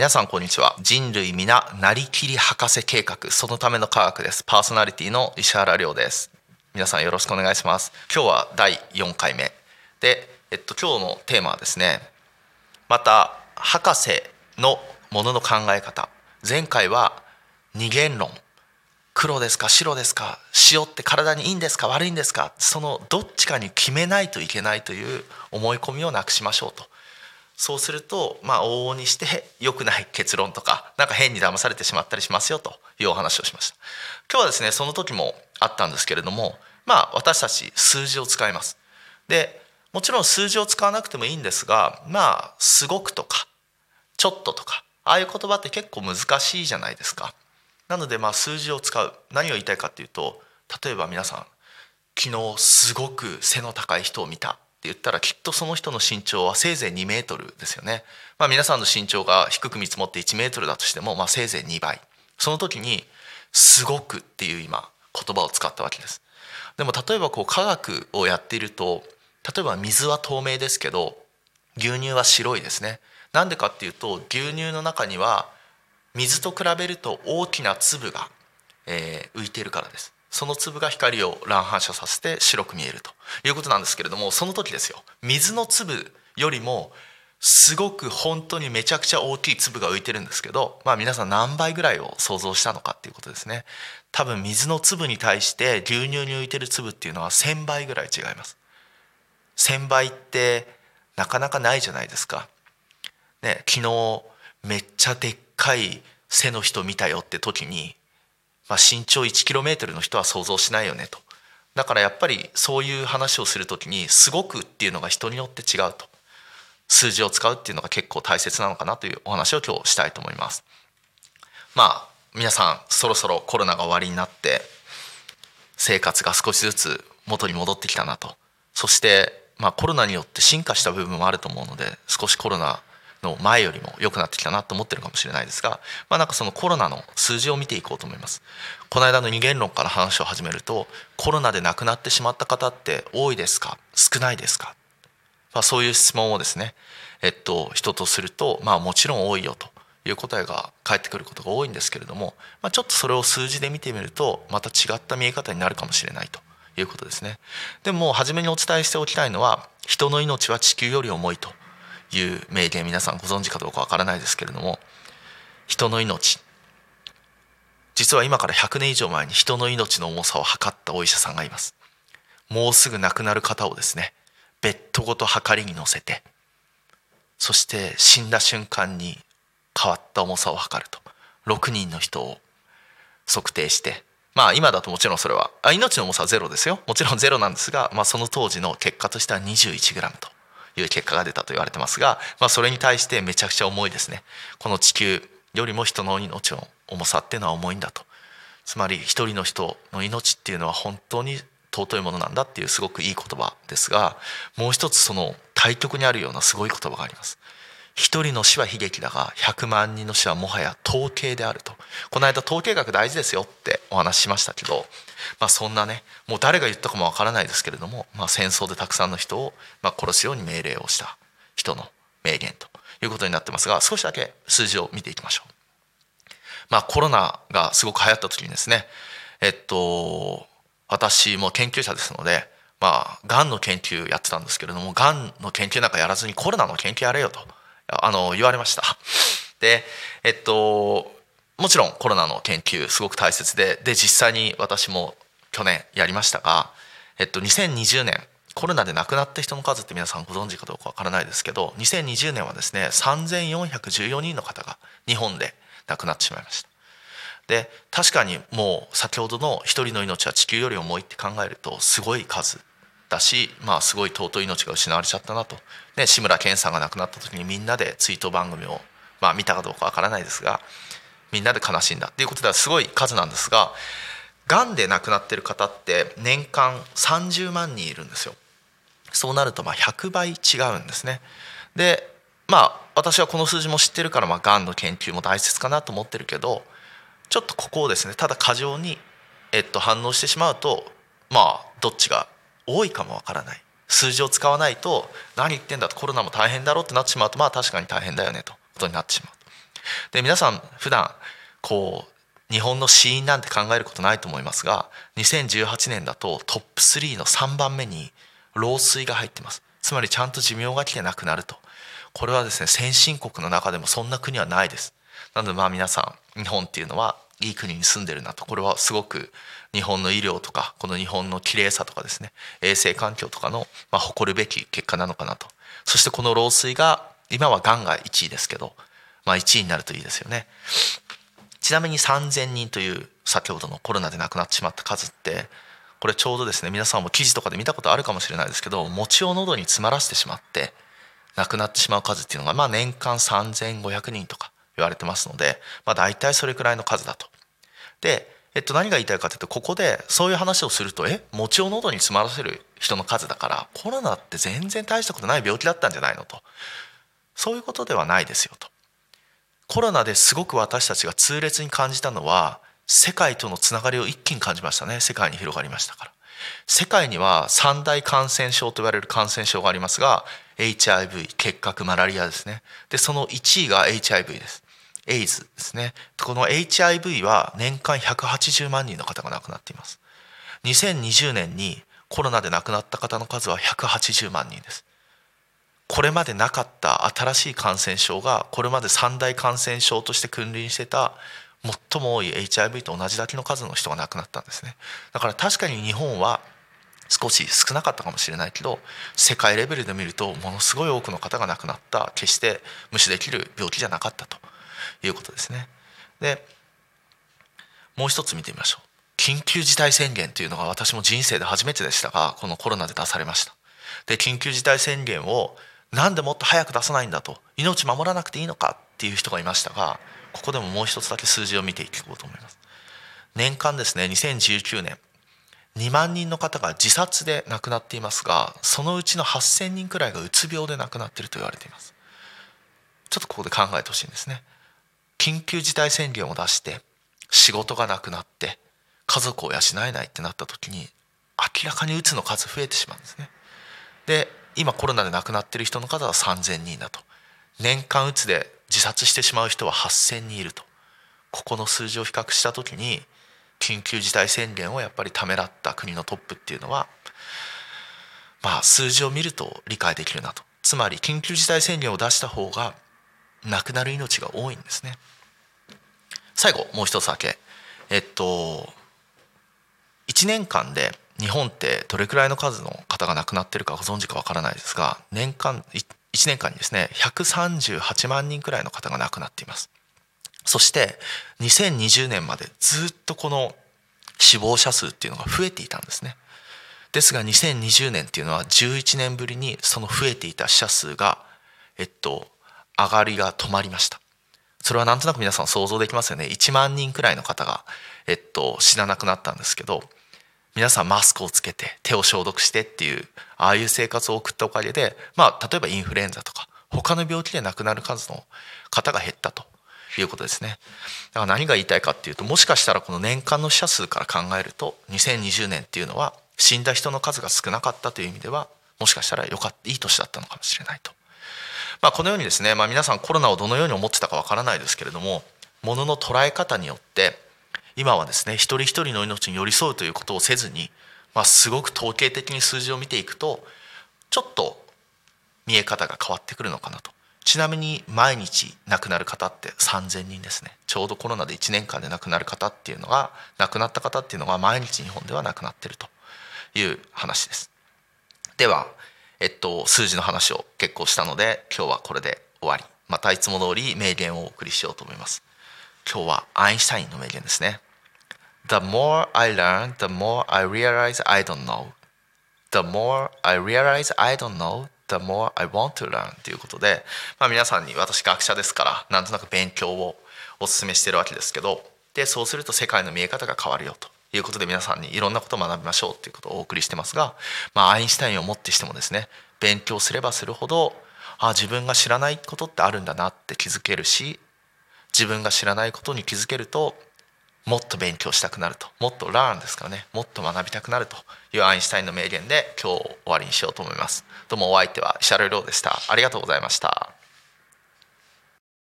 皆さんこんにちは。人類皆なりきり博士計画。そのための科学です。パーソナリティの石原亮です。皆さんよろしくお願いします。今日は第4回目。でえっと今日のテーマはですねまた博士のものの考え方。前回は二元論。黒ですか白ですか塩って体にいいんですか悪いんですか。そのどっちかに決めないといけないという思い込みをなくしましょうと。そうするとまあ往々にして良くない結論とかなんか変に騙されてしまったりしますよというお話をしました。今日はですねその時もあったんですけれどもまあ私たち数字を使います。でもちろん数字を使わなくてもいいんですがまあすごくとかちょっととかああいう言葉って結構難しいじゃないですか。なのでまあ数字を使う。何を言いたいかっていうと例えば皆さん昨日すごく背の高い人を見た。言ったらきっとその人の身長はせいぜい2メートルですよね。まあ、皆さんの身長が低く見積もって1メートルだとしても、まあ、せいぜい2倍その時に「すごく」っていう今言葉を使ったわけです。でも例えばこう科学をやっていると例えば水は透明ですけど牛乳は白いですね。なんでかっていうと牛乳の中には水と比べると大きな粒が、えー、浮いているからです。その粒が光を乱反射させて白く見えるということなんですけれどもその時ですよ。水の粒よりもすごく本当にめちゃくちゃ大きい粒が浮いてるんですけど、まあ、皆さん何倍ぐらいを想像したのかっていうことですね。多分水の粒に対して牛乳に浮いてる粒っていうのは1,000倍ぐらい違います。1,000倍ってなかなかないじゃないですか。ね昨日めっちゃでっかい背の人見たよって時にまあ、身長 1km の人は想像しないよねと。だからやっぱりそういう話をする時に「すごく」っていうのが人によって違うと。数字を使うっていうのが結構大切なのかなというお話を今日したいと思います。まあ皆さんそろそろコロナが終わりになって生活が少しずつ元に戻ってきたなと。そしてまあコロナによって進化した部分もあると思うので少しコロナの前よりも良くなってきたなと思ってるかもしれないですが、まあ、なんかそのコロナの数字を見ていこうと思います。この間の二元論から話を始めるとコロナで亡くなってしまった方って多いですか？少ないですか、まあ、そういう質問をですね、えっと、人とすると、まあ、もちろん多いよという答えが返ってくることが多いんですけれども、まあ、ちょっとそれを数字で見てみるとまた違った見え方になるかもしれないということですね。でも初めにお伝えしておきたいのは人の命は地球より重いという名言皆さんご存知かどうかわからないですけれども人の命。実は今から100年以上前に人の命の重さを測ったお医者さんがいます。もうすぐ亡くなる方をですねベッドごと測りに乗せてそして死んだ瞬間に変わった重さを測ると。6人の人を測定して。まあ今だともちろんそれはあ命の重さはゼロですよ。もちろんゼロなんですが、まあ、その当時の結果としては 21g と。いう結果が出たと言われてますが、まあ、それに対してめちゃくちゃ重いですね。この地球よりも人の命の重さっていうのは重いんだと。つまり一人の人の命っていうのは本当に尊いものなんだっていうすごくいい言葉ですがもう一つその対極にあるようなすごい言葉があります。一人の死は悲劇だが100万人の死はもはや統計であるとこの間統計学大事ですよってお話ししましたけど、まあ、そんなねもう誰が言ったかもわからないですけれども、まあ、戦争でたくさんの人をまあ殺すように命令をした人の名言ということになってますが少しだけ数字を見ていきましょう。まあ、コロナがすごく流行った時にですねえっと私も研究者ですのでまあがんの研究やってたんですけれどもがんの研究なんかやらずにコロナの研究やれよとあの言われました。でえっともちろんコロナの研究すごく大切でで実際に私も去年やりましたが、えっと、2020年コロナで亡くなった人の数って皆さんご存知かどうかわからないですけど2020年はですね3414人の方が日本で亡くなってしまいました。で確かにもう先ほどの一人の命は地球より重いって考えるとすごい数だし、まあ、すごい尊い命が失われちゃったなと、ね、志村けんさんが亡くなった時にみんなで追悼番組を、まあ、見たかどうかわからないですがみんなで悲しんだっていうことではすごい数なんですががんで亡くなってる方って年間30万人いるんですよ。そうなるとまあ100倍違うんですね。でまあ私はこの数字も知ってるからまあがんの研究も大切かなと思ってるけどちょっとここをですねただ過剰に、えっと、反応してしまうとまあどっちが多いかもわからない。数字を使わないと何言ってんだとコロナも大変だろうってなってしまうとまあ確かに大変だよねということになってしまうで皆さん普段こう日本の死因なんて考えることないと思いますが2018年だとトップ3の3番目に老衰が入ってます。つまりちゃんと寿命が来てなくなると。これはですね先進国の中でもそんな国はないです。なのでまあ皆さん日本っていうのはいい国に住んでるなと。これはすごく日本の医療とかこの日本の綺麗さとかですね。衛生環境とかの、まあ、誇るべき結果なのかなと。そしてこの老衰が今はがんが1位ですけど、まあ、1位になるといいですよね。ちなみに3,000人という先ほどのコロナで亡くなってしまった数ってこれちょうどですね皆さんも記事とかで見たことあるかもしれないですけど餅を喉に詰まらせてしまって亡くなってしまう数っていうのがまあ年間3,500人とか。言われてますので、まあ、大体それくらいの数だと。で、えっと、何が言いたいかというとここでそういう話をするとえ餅を喉に詰まらせる人の数だからコロナって全然大したことない病気だったんじゃないのと。そういうことではないですよと。コロナですごく私たちが痛烈に感じたのは世界とのつながりを一気に感じましたね。世界に広がりましたから。世界には三大感染症と言われる感染症がありますが HIV 結核マラリアですね。でその1位が HIV です。エイズですね。この HIV は年間180万人の方が亡くなっています。2020年にコロナで亡くなった方の数は180万人です。これまでなかった新しい感染症がこれまで三大感染症として君臨してた最も多い HIV と同じだけの数の人が亡くなったんですね。だから確かに日本は少し少なかったかもしれないけど世界レベルで見るとものすごい多くの方が亡くなった決して無視できる病気じゃなかったと。いうことですね。でもう一つ見てみましょう。緊急事態宣言というのが私も人生で初めてでしたがこのコロナで出されました。で緊急事態宣言をなんでもっと早く出さないんだと命守らなくていいのかっていう人がいましたがここでももう一つだけ数字を見ていこうと思います。年間ですね2019年2万人の方が自殺で亡くなっていますがそのうちの8,000人くらいがうつ病で亡くなっていると言われています。ちょっとここで考えてほしいんですね。緊急事態宣言を出して仕事がなくなって家族を養えないってなった時に明らかにうつの数増えてしまうんですね。で今コロナで亡くなっている人の数は3,000人だと。年間うつで自殺してしまう人は8,000人いると。ここの数字を比較した時に緊急事態宣言をやっぱりためらった国のトップっていうのはまあ数字を見ると理解できるなと。つまり緊急事態宣言を出した方が亡くなる命が多いんですね。最後もう一つだけ。えっと1年間で日本ってどれくらいの数の方が亡くなってるかご存知かわからないですが年間1年間にですね138万人くらいの方が亡くなっています。そして2020年までずっとこの死亡者数っていうのが増えていたんですね。ですが2020年っていうのは11年ぶりにその増えていた死者数がえっと上がりが止まりました。それはなんとなく皆さん想像できますよね。1万人くらいの方がえっと死ななくなったんですけど皆さんマスクをつけて手を消毒してっていうああいう生活を送ったおかげでまあ例えばインフルエンザとか他の病気で亡くなる数の方が減ったと。いうことですね。だから何が言いたいかっていうともしかしたらこの年間の死者数から考えると2020年っていうのは死んだ人の数が少なかったという意味ではもしかしたらよかったいい年だったのかもしれないと。まあ、このようにですね、まあ、皆さんコロナをどのように思ってたかわからないですけれどもものの捉え方によって今はですね一人一人の命に寄り添うということをせずに、まあ、すごく統計的に数字を見ていくとちょっと見え方が変わってくるのかなと。ちなみに毎日亡くなる方って3,000人ですね。ちょうどコロナで1年間で亡くなる方っていうのが亡くなった方っていうのが毎日日本では亡くなってるという話です。ではえっと数字の話を結構したので今日はこれで終わり。またいつも通り名言をお送りしようと思います。今日はアインシュタインの名言ですね。The more I learn, the more I realize I don't know. The more I realize I don't know, the more I want to learn ということで、まあ、皆さんに私学者ですからなんとなく勉強をお勧めしてるわけですけどでそうすると世界の見え方が変わるよと。いうことで皆さんにいろんなことを学びましょうということをお送りしてますが、まあ、アインシュタインをもってしてもですね勉強すればするほどあ自分が知らないことってあるんだなって気づけるし自分が知らないことに気づけるともっと勉強したくなるともっとラーンですからねもっと学びたくなるというアインシュタインの名言で今日終わりにしようと思います。どうもお相手は石原亮でした。ありがとうございました。